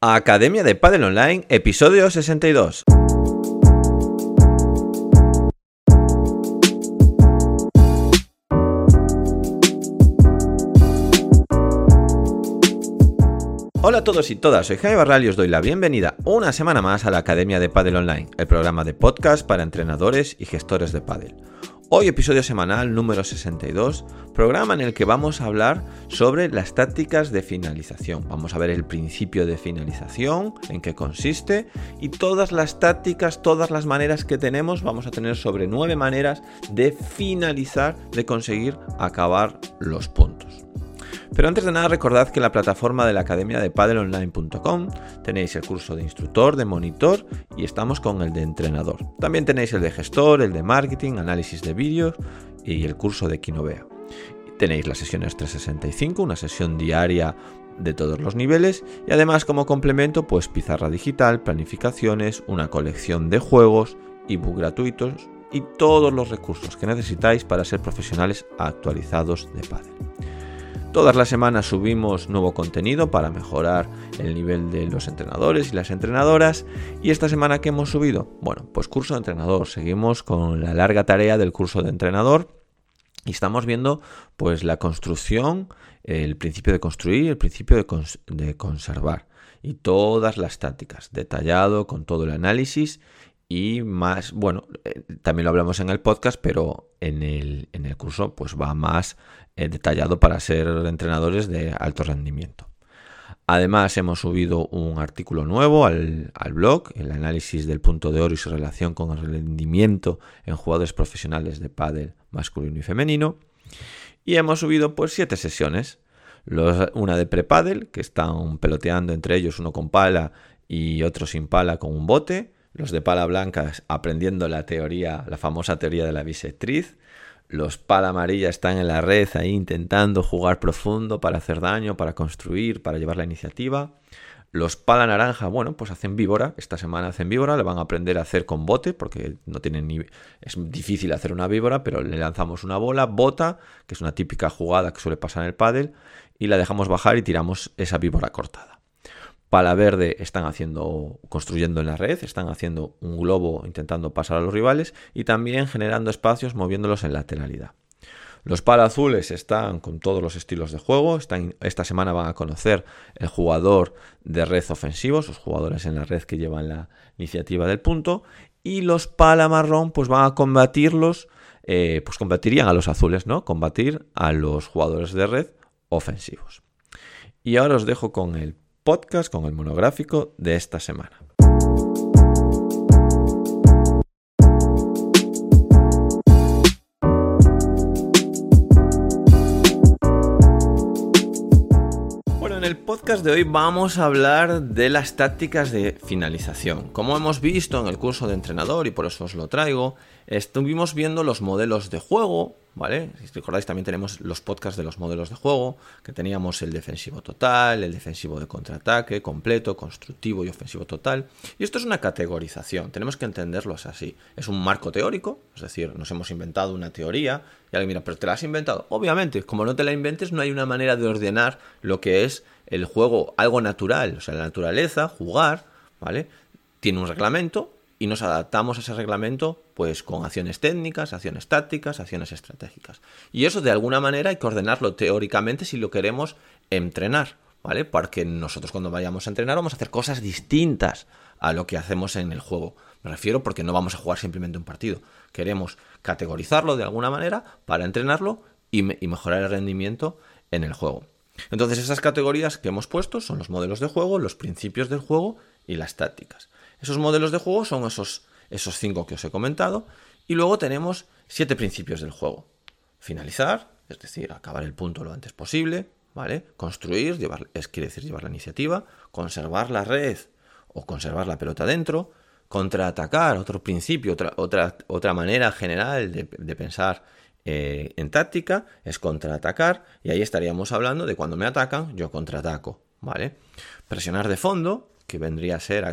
Academia de Padel Online, episodio 62. Hola a todos y todas, soy Jaime Barral y os doy la bienvenida una semana más a la Academia de Padel Online, el programa de podcast para entrenadores y gestores de pádel. Hoy episodio semanal número 62, programa en el que vamos a hablar sobre las tácticas de finalización. Vamos a ver el principio de finalización, en qué consiste y todas las tácticas, todas las maneras que tenemos. Vamos a tener sobre nueve maneras de finalizar, de conseguir acabar los puntos. Pero antes de nada recordad que en la plataforma de la academia de padelonline.com tenéis el curso de instructor, de monitor y estamos con el de entrenador. También tenéis el de gestor, el de marketing, análisis de vídeos y el curso de Kinovea. Tenéis las sesiones 365, una sesión diaria de todos los niveles y además como complemento pues pizarra digital, planificaciones, una colección de juegos, ebook gratuitos y todos los recursos que necesitáis para ser profesionales actualizados de pádel. Todas las semanas subimos nuevo contenido para mejorar el nivel de los entrenadores y las entrenadoras. ¿Y esta semana que hemos subido? Bueno, pues curso de entrenador. Seguimos con la larga tarea del curso de entrenador. Y estamos viendo pues la construcción, el principio de construir, el principio de, conservar y todas las tácticas, detallado con todo el análisis y más, bueno, eh, también lo hablamos en el podcast, pero en el, en el curso pues va más eh, detallado para ser entrenadores de alto rendimiento. Además, hemos subido un artículo nuevo al, blog, el análisis del punto de oro y su relación con el rendimiento en jugadores profesionales de pádel masculino y femenino. Y hemos subido pues siete sesiones. una de pre-pádel, que están peloteando entre ellos, uno con pala y otro sin pala con un bote. Los de pala blanca aprendiendo la teoría, la famosa teoría de la bisectriz. Los pala amarilla están en la red ahí intentando jugar profundo para hacer daño, para construir, para llevar la iniciativa. Los pala naranja, bueno, pues hacen víbora. Esta semana hacen víbora, le van a aprender a hacer con bote, porque no tienen ni. Es difícil hacer una víbora, pero le lanzamos una bola, bota, que es una típica jugada que suele pasar en el pádel, y la dejamos bajar y tiramos esa víbora cortada. Pala verde están haciendo, construyendo en la red, están haciendo un globo intentando pasar a los rivales y también generando espacios moviéndolos en lateralidad. Los pala azules están con todos los estilos de juego. Están, esta semana van a conocer el jugador de red ofensivo, los jugadores en la red que llevan la iniciativa del punto. Y los pala marrón, pues van a combatirlos, eh, pues combatirían a los azules, ¿no? Combatir a los jugadores de red ofensivos. Y ahora os dejo con el podcast con el monográfico de esta semana. En el podcast de hoy vamos a hablar de las tácticas de finalización. Como hemos visto en el curso de entrenador y por eso os lo traigo, estuvimos viendo los modelos de juego, ¿vale? Si recordáis, también tenemos los podcasts de los modelos de juego, que teníamos el defensivo total, el defensivo de contraataque, completo, constructivo y ofensivo total. Y esto es una categorización, tenemos que entenderlo así. Es un marco teórico, es decir, nos hemos inventado una teoría, y alguien mira, pero te la has inventado. Obviamente, como no te la inventes, no hay una manera de ordenar lo que es el juego, algo natural, o sea, la naturaleza, jugar, ¿vale? Tiene un reglamento, y nos adaptamos a ese reglamento pues con acciones técnicas, acciones tácticas, acciones estratégicas. Y eso de alguna manera hay que ordenarlo teóricamente si lo queremos entrenar, ¿vale? Porque nosotros cuando vayamos a entrenar vamos a hacer cosas distintas a lo que hacemos en el juego. Me refiero porque no vamos a jugar simplemente un partido. Queremos categorizarlo de alguna manera para entrenarlo y, y mejorar el rendimiento en el juego. Entonces esas categorías que hemos puesto son los modelos de juego, los principios del juego y las tácticas. Esos modelos de juego son esos, esos cinco que os he comentado. Y luego tenemos siete principios del juego. Finalizar, es decir, acabar el punto lo antes posible, ¿vale? Construir, llevar, es, quiere decir llevar la iniciativa, conservar la red o conservar la pelota dentro, contraatacar, otro principio, otra, otra, otra manera general de, pensar eh, en táctica es contraatacar, y ahí estaríamos hablando de cuando me atacan, yo contraataco, ¿vale? Presionar de fondo, que vendría a ser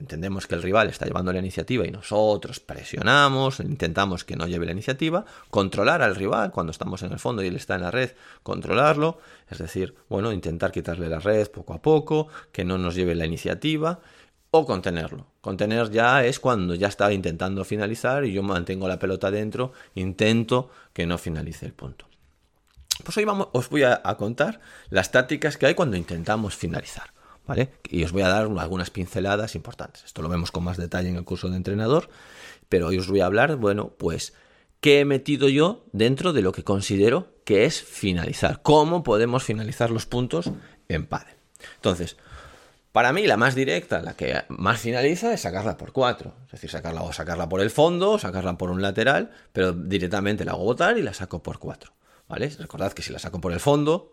entendemos que el rival está llevando la iniciativa y nosotros presionamos, intentamos que no lleve la iniciativa, controlar al rival cuando estamos en el fondo y él está en la red, controlarlo, es decir, bueno, intentar quitarle la red poco a poco, que no nos lleve la iniciativa o contenerlo. Contener ya es cuando ya está intentando finalizar y yo mantengo la pelota dentro, intento que no finalice el punto. Pues hoy vamos, os voy a, a contar las tácticas que hay cuando intentamos finalizar. ¿Vale? Y os voy a dar algunas pinceladas importantes. Esto lo vemos con más detalle en el curso de entrenador, pero hoy os voy a hablar, bueno, pues, ¿qué he metido yo dentro de lo que considero que es finalizar? ¿Cómo podemos finalizar los puntos en pádel? Entonces, para mí la más directa, la que más finaliza, es sacarla por 4. Es decir, sacarla o sacarla por el fondo, o sacarla por un lateral, pero directamente la hago botar y la saco por 4. ¿Vale? Recordad que si la saco por el fondo,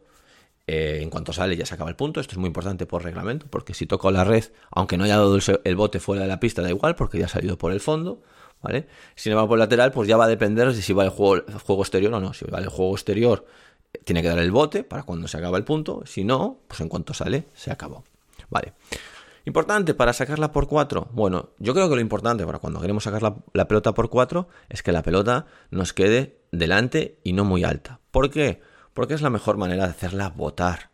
eh, en cuanto sale ya se acaba el punto. Esto es muy importante por reglamento, porque si toco la red, aunque no haya dado el bote fuera de la pista, da igual, porque ya ha salido por el fondo. ¿vale? Sin embargo, por el lateral, pues ya va a depender de si va el juego, exterior o no. Si va el juego exterior, tiene que dar el bote para cuando se acaba el punto. Si no, pues en cuanto sale, se acabó. Vale. Importante para sacarla por 4. Bueno, yo creo que lo importante para cuando queremos sacar la, la pelota por 4 es que la pelota nos quede delante y no muy alta. ¿Por qué? Porque es la mejor manera de hacerla votar.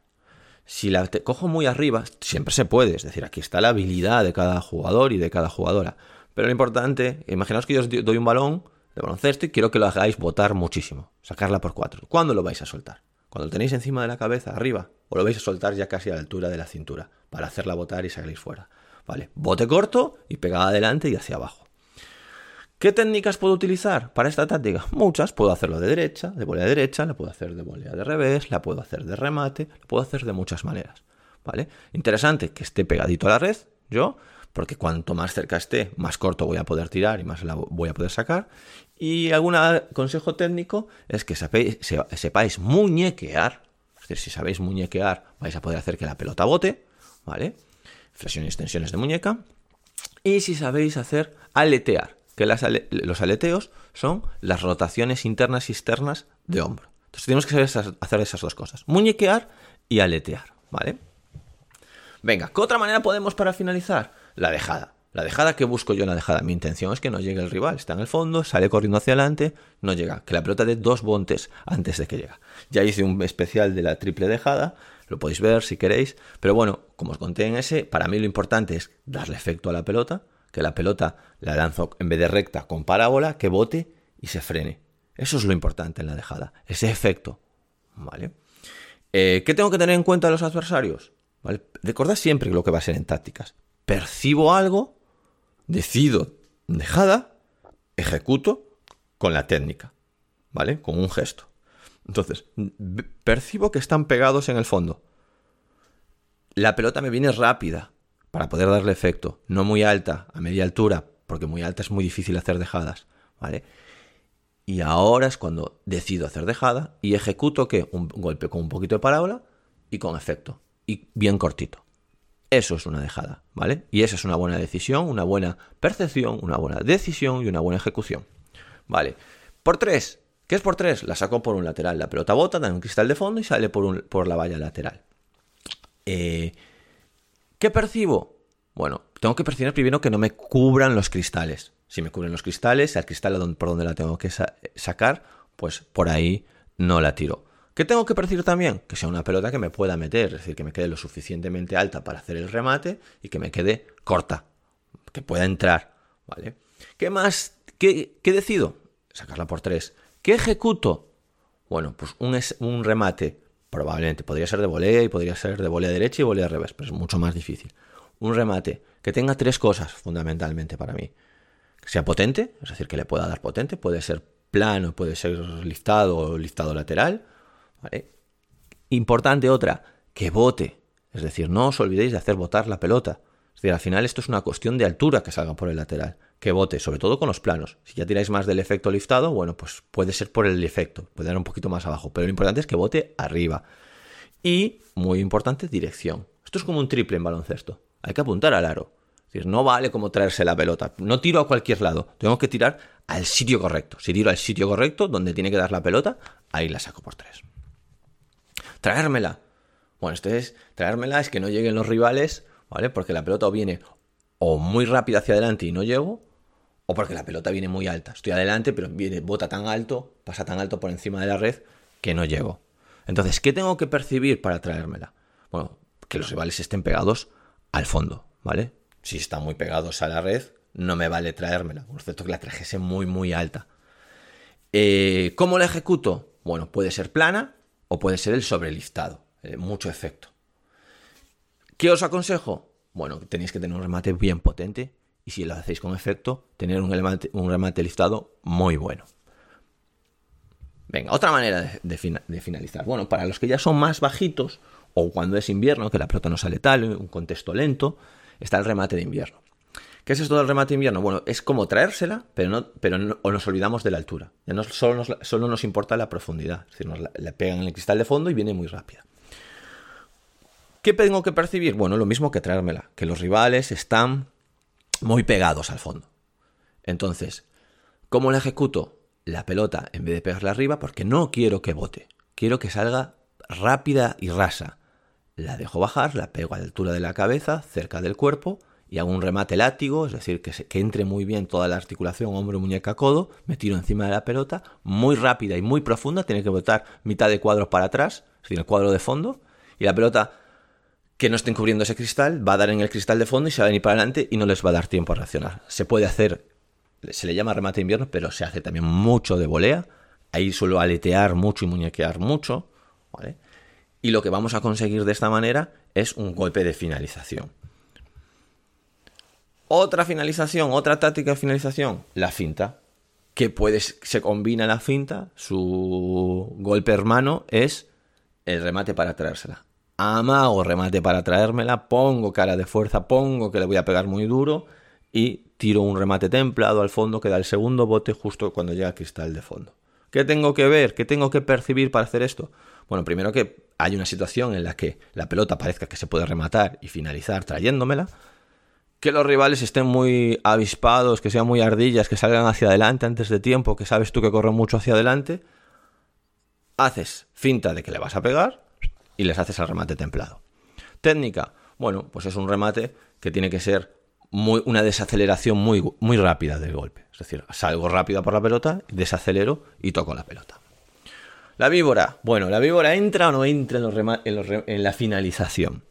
Si la te cojo muy arriba, siempre se puede, es decir, aquí está la habilidad de cada jugador y de cada jugadora. Pero lo importante, imaginaos que yo os doy un balón de baloncesto y quiero que lo hagáis votar muchísimo, sacarla por cuatro. ¿Cuándo lo vais a soltar? Cuando lo tenéis encima de la cabeza, arriba, o lo vais a soltar ya casi a la altura de la cintura, para hacerla votar y salís fuera. Vale, bote corto y pegada adelante y hacia abajo. ¿Qué técnicas puedo utilizar para esta táctica? Muchas. Puedo hacerlo de derecha, de volea de derecha, la puedo hacer de volea de revés, la puedo hacer de remate, la puedo hacer de muchas maneras. ¿Vale? Interesante que esté pegadito a la red, yo, porque cuanto más cerca esté, más corto voy a poder tirar y más la voy a poder sacar. Y algún consejo técnico es que sepáis, muñequear. Es decir, si sabéis muñequear, vais a poder hacer que la pelota bote, ¿vale? Flexión y extensiones de muñeca. Y si sabéis hacer aletear, que los aleteos son las rotaciones internas y externas de hombro. Entonces tenemos que saber hacer esas dos cosas, muñequear y aletear, ¿vale? Venga, ¿qué otra manera podemos para finalizar? La dejada. La dejada que busco yo en la dejada. Mi intención es que no llegue el rival. Está en el fondo, sale corriendo hacia adelante, no llega. Que la pelota dé dos bontes antes de que llegue. Ya hice un especial de la triple dejada, lo podéis ver si queréis. Pero bueno, como os conté en ese, para mí lo importante es darle efecto a la pelota que la pelota la lanzo en vez de recta con parábola, que bote y se frene. Eso es lo importante en la dejada, ese efecto. ¿Vale? Eh, ¿Qué tengo que tener en cuenta de los adversarios? Recordad siempre lo que va a ser en tácticas. Percibo algo, decido dejada, ejecuto con la técnica, ¿vale? Con un gesto. Entonces, percibo que están pegados en el fondo. La pelota me viene rápida, para poder darle efecto. No muy alta, a media altura, porque muy alta es muy difícil hacer dejadas, ¿vale? Y ahora es cuando decido hacer dejada y ejecuto que un golpe con un poquito de parábola y con efecto y bien cortito. Eso es una dejada, ¿vale? Y esa es una buena decisión, una buena percepción, una buena decisión y una buena ejecución. Vale. Por tres. ¿Qué es por tres? La saco por un lateral. La pelota bota, da un cristal de fondo y sale por, un, por la valla lateral. Eh, ¿Qué percibo? Bueno, tengo que percibir primero que no me cubran los cristales. Si me cubren los cristales, el cristal por donde la tengo que sacar, pues por ahí no la tiro. ¿Qué tengo que percibir también? Que sea una pelota que me pueda meter, es decir, que me quede lo suficientemente alta para hacer el remate y que me quede corta, que pueda entrar, ¿vale? ¿Qué más? ¿Qué, decido? Sacarla por tres. ¿Qué ejecuto? Bueno, pues un, un remate Probablemente podría ser de volea y podría ser de volea derecha y volea revés, pero es mucho más difícil. Un remate que tenga tres cosas fundamentalmente para mí. Que sea potente, es decir, que le pueda dar potente, puede ser plano, puede ser listado o listado lateral. Importante otra, que bote. Es decir, no os olvidéis de hacer botar la pelota. Es decir, al final esto es una cuestión de altura que salga por el lateral que bote, sobre todo con los planos. Si ya tiráis más del efecto liftado, bueno, pues puede ser por el efecto, puede dar un poquito más abajo, pero lo importante es que bote arriba. Y, muy importante, dirección. Esto es como un triple en baloncesto. Hay que apuntar al aro. Decir, no vale como traerse la pelota. No tiro a cualquier lado. Tengo que tirar al sitio correcto. Si tiro al sitio correcto, donde tiene que dar la pelota, ahí la saco por tres. Traérmela. Bueno, esto es, traérmela es que no lleguen los rivales, ¿vale? Porque la pelota viene o muy rápida hacia adelante y no llego, porque la pelota viene muy alta. Estoy adelante, pero viene, bota tan alto, pasa tan alto por encima de la red que no llego. Entonces, ¿qué tengo que percibir para traérmela? Bueno, que los rivales estén pegados al fondo, ¿vale? Si están muy pegados a la red, no me vale traérmela, por cierto que la trajese muy, muy alta. Eh, ¿Cómo la ejecuto? Bueno, puede ser plana o puede ser el sobrelistado, eh, mucho efecto. ¿Qué os aconsejo? Bueno, tenéis que tener un remate bien potente y si lo hacéis con efecto, tener un remate, un remate listado muy bueno. Venga, otra manera de, finalizar. Bueno, para los que ya son más bajitos, o cuando es invierno, que la pelota no sale tal, un contexto lento, está el remate de invierno. ¿Qué es esto del remate de invierno? Bueno, es como traérsela, pero no, pero o nos olvidamos de la altura. Ya no solo nos, solo nos importa la profundidad. Es decir, nos la, pegan en el cristal de fondo y viene muy rápida. ¿Qué tengo que percibir? Bueno, lo mismo que traérmela, que los rivales están muy pegados al fondo. Entonces, ¿cómo la ejecuto? La pelota, en vez de pegarla arriba, porque no quiero que bote, quiero que salga rápida y rasa. La dejo bajar, la pego a la altura de la cabeza, cerca del cuerpo, y hago un remate látigo, es decir, que, que entre muy bien toda la articulación hombro, muñeca, codo, me tiro encima de la pelota, muy rápida y muy profunda, tiene que botar mitad de cuadro para atrás, es decir, el cuadro de fondo, y la pelota que no estén cubriendo ese cristal va a dar en el cristal de fondo y se va a venir para adelante y no les va a dar tiempo a reaccionar. Se puede hacer, se le llama remate de invierno, pero se hace también mucho de volea, ahí suelo aletear mucho y muñequear mucho, ¿vale? Y lo que vamos a conseguir de esta manera es un golpe de finalización. Otra finalización, otra táctica de finalización, la finta. Que puedes, se combina la finta, su golpe hermano es el remate para traérsela. Amago remate para traérmela, pongo cara de fuerza, pongo que le voy a pegar muy duro y tiro un remate templado al fondo que da el segundo bote justo cuando llega al cristal de fondo. ¿Qué tengo que ver? ¿Qué tengo que percibir para hacer esto? Bueno, primero que hay una situación en la que la pelota parezca que se puede rematar y finalizar trayéndomela, que los rivales estén muy avispados, que sean muy ardillas, que salgan hacia adelante antes de tiempo, que sabes tú que corren mucho hacia adelante, haces finta de que le vas a pegar y les haces el remate templado. Técnica, bueno, pues es un remate que tiene que ser muy, una desaceleración muy, muy rápida del golpe. Es decir, salgo rápida por la pelota, desacelero y toco la pelota. La víbora. Bueno, ¿la víbora entra o no entra en, la finalización?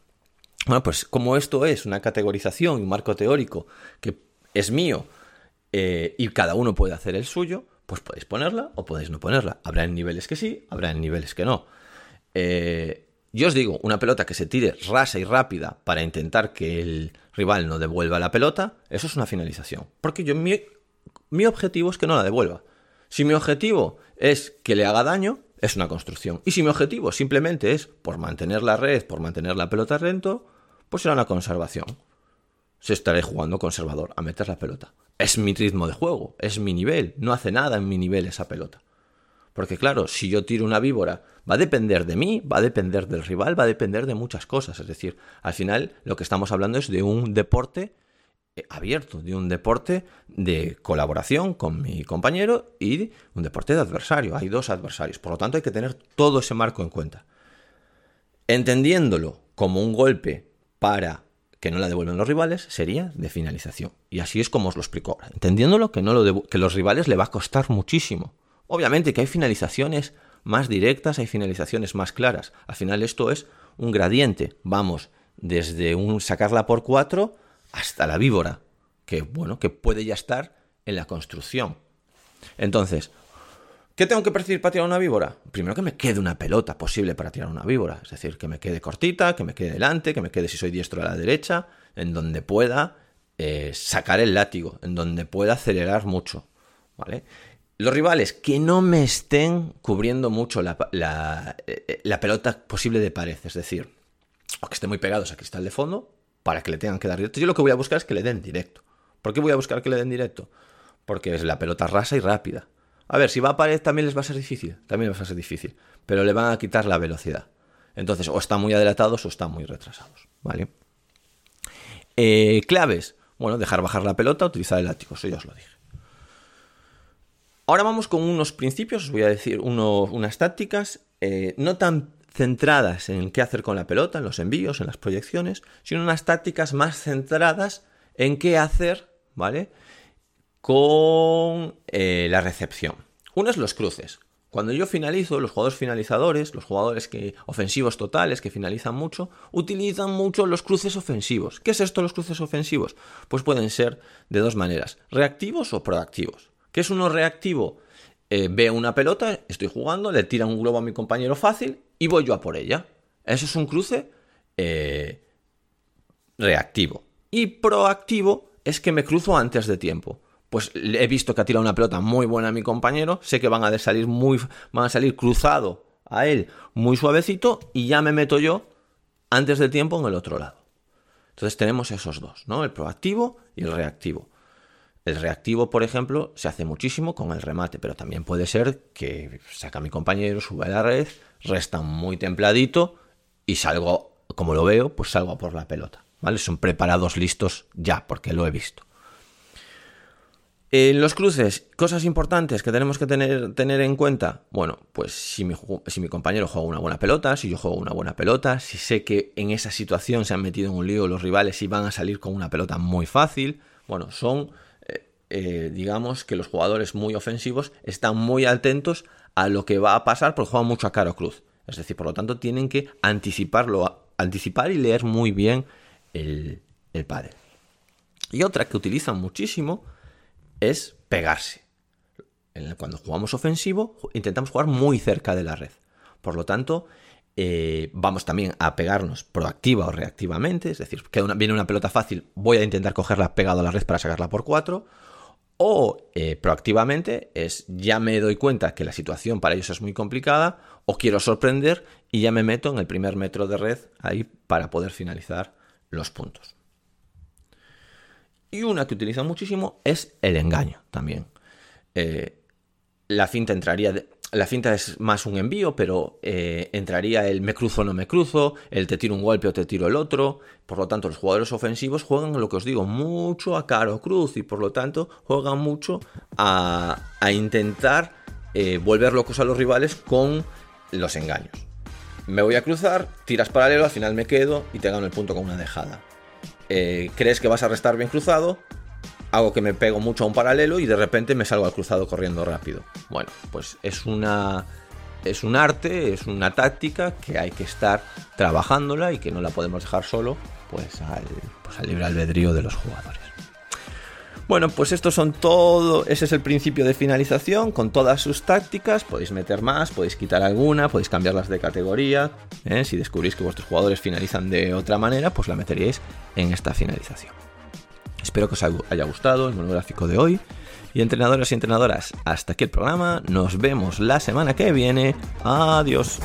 Bueno, pues como esto es una categorización y un marco teórico que es mío eh, y cada uno puede hacer el suyo, pues podéis ponerla o podéis no ponerla. Habrá en niveles que sí, habrá en niveles que no. Eh, yo os digo, una pelota que se tire rasa y rápida para intentar que el rival no devuelva la pelota, eso es una finalización. Porque yo mi, objetivo es que no la devuelva. Si mi objetivo es que le haga daño, es una construcción. Y si mi objetivo simplemente es por mantener la red, por mantener la pelota rento, pues será una conservación. Se estaré jugando conservador, a meter la pelota. Es mi ritmo de juego, es mi nivel, no hace nada en mi nivel esa pelota. Porque claro, si yo tiro una víbora, va a depender de mí, va a depender del rival, va a depender de muchas cosas. Es decir, al final lo que estamos hablando es de un deporte eh, abierto, de un deporte de colaboración con mi compañero y un deporte de adversario. Hay dos adversarios, por lo tanto hay que tener todo ese marco en cuenta. Entendiéndolo como un golpe para que no la devuelven los rivales, sería de finalización. Y así es como os lo explico ahora. Entendiéndolo que, no lo que los rivales le va a costar muchísimo. Obviamente que hay finalizaciones más directas, hay finalizaciones más claras. Al final esto es un gradiente. Vamos desde un sacarla por cuatro hasta la víbora, que bueno, que puede ya estar en la construcción. Entonces, ¿qué tengo que percibir para tirar una víbora? Primero que me quede una pelota posible para tirar una víbora, es decir, que me quede cortita, que me quede delante, que me quede si soy diestro a la derecha, en donde pueda eh, sacar el látigo, en donde pueda acelerar mucho, ¿vale? Los rivales que no me estén cubriendo mucho la, eh, la, pelota posible de pared, es decir, o que estén muy pegados a cristal de fondo para que le tengan que dar directo. Yo lo que voy a buscar es que le den directo. ¿Por qué voy a buscar que le den directo? Porque es la pelota rasa y rápida. A ver, si va a pared también les va a ser difícil, también les va a ser difícil, pero le van a quitar la velocidad. Entonces, o están muy adelantados o están muy retrasados, ¿vale? Eh, claves. Bueno, dejar bajar la pelota, utilizar el látigo, eso ya os lo dije. Ahora vamos con unos principios, os voy a decir unas tácticas eh, no tan centradas en qué hacer con la pelota, en los envíos, en las proyecciones, sino unas tácticas más centradas en qué hacer, ¿vale? Con eh, la recepción. Uno es los cruces. Cuando yo finalizo, los jugadores finalizadores, los jugadores que, ofensivos totales que finalizan mucho, utilizan mucho los cruces ofensivos. ¿Qué es esto los cruces ofensivos? Pues pueden ser de dos maneras, reactivos o proactivos. ¿Qué es uno reactivo? Eh, veo una pelota, estoy jugando, le tira un globo a mi compañero fácil y voy yo a por ella. Eso es un cruce eh, reactivo. Y proactivo es que me cruzo antes de tiempo pues he visto que ha tirado una pelota muy buena a mi compañero, sé que van a salir muy van a salir cruzado a él muy suavecito y ya me meto yo antes de tiempo en el otro lado. Entonces tenemos esos dos, ¿no? El proactivo y el reactivo. El reactivo, por ejemplo, se hace muchísimo con el remate, pero también puede ser que saca a mi compañero, sube a la red, resta muy templadito y salgo, como lo veo, pues salgo por la pelota, ¿vale? Son preparados listos ya, porque lo he visto. En los cruces, cosas importantes que tenemos que tener, tener en cuenta. Bueno, pues si mi, si mi, compañero juega una buena pelota, si yo juego una buena pelota, si sé que en esa situación se han metido en un lío los rivales y van a salir con una pelota muy fácil. Bueno, son, eh, digamos que los jugadores muy ofensivos están muy atentos a lo que va a pasar porque juegan mucho a caro cruz. Es decir, por lo tanto, tienen que anticiparlo, anticipar y leer muy bien el, el padre. Y otra que utilizan muchísimo es pegarse. Cuando jugamos ofensivo, intentamos jugar muy cerca de la red. Por lo tanto, eh, vamos también a pegarnos proactiva o reactivamente. Es decir, que viene una pelota fácil, voy a intentar cogerla pegado a la red para sacarla por 4. O eh, proactivamente es ya me doy cuenta que la situación para ellos es muy complicada o quiero sorprender y ya me meto en el primer metro de red ahí para poder finalizar los puntos. Y una que utilizan muchísimo es el engaño también. Eh, la finta entraría. La finta es más un envío, pero eh, entraría el me cruzo o no me cruzo, el te tiro un golpe o te tiro el otro. Por lo tanto, los jugadores ofensivos juegan lo que os digo, mucho a caro cruz y por lo tanto juegan mucho a, intentar eh, volver locos a los rivales con los engaños. Me voy a cruzar, tiras paralelo, al final me quedo y te gano el punto con una dejada. Eh, crees que vas a restar bien cruzado, hago que me pego mucho a un paralelo y de repente me salgo al cruzado corriendo rápido. Bueno, pues es una es un arte, es una táctica que hay que estar trabajándola y que no la podemos dejar solo pues al, pues libre albedrío de los jugadores. Bueno, pues estos son todo, ese es el principio de finalización con todas sus tácticas, podéis meter más, podéis quitar alguna, podéis cambiarlas de categoría, ¿eh? si descubrís que vuestros jugadores finalizan de otra manera, pues la meteríais en esta finalización. Espero que os haya gustado el monográfico de hoy. Y entrenadores y entrenadoras, hasta aquí el programa. Nos vemos la semana que viene. Adiós.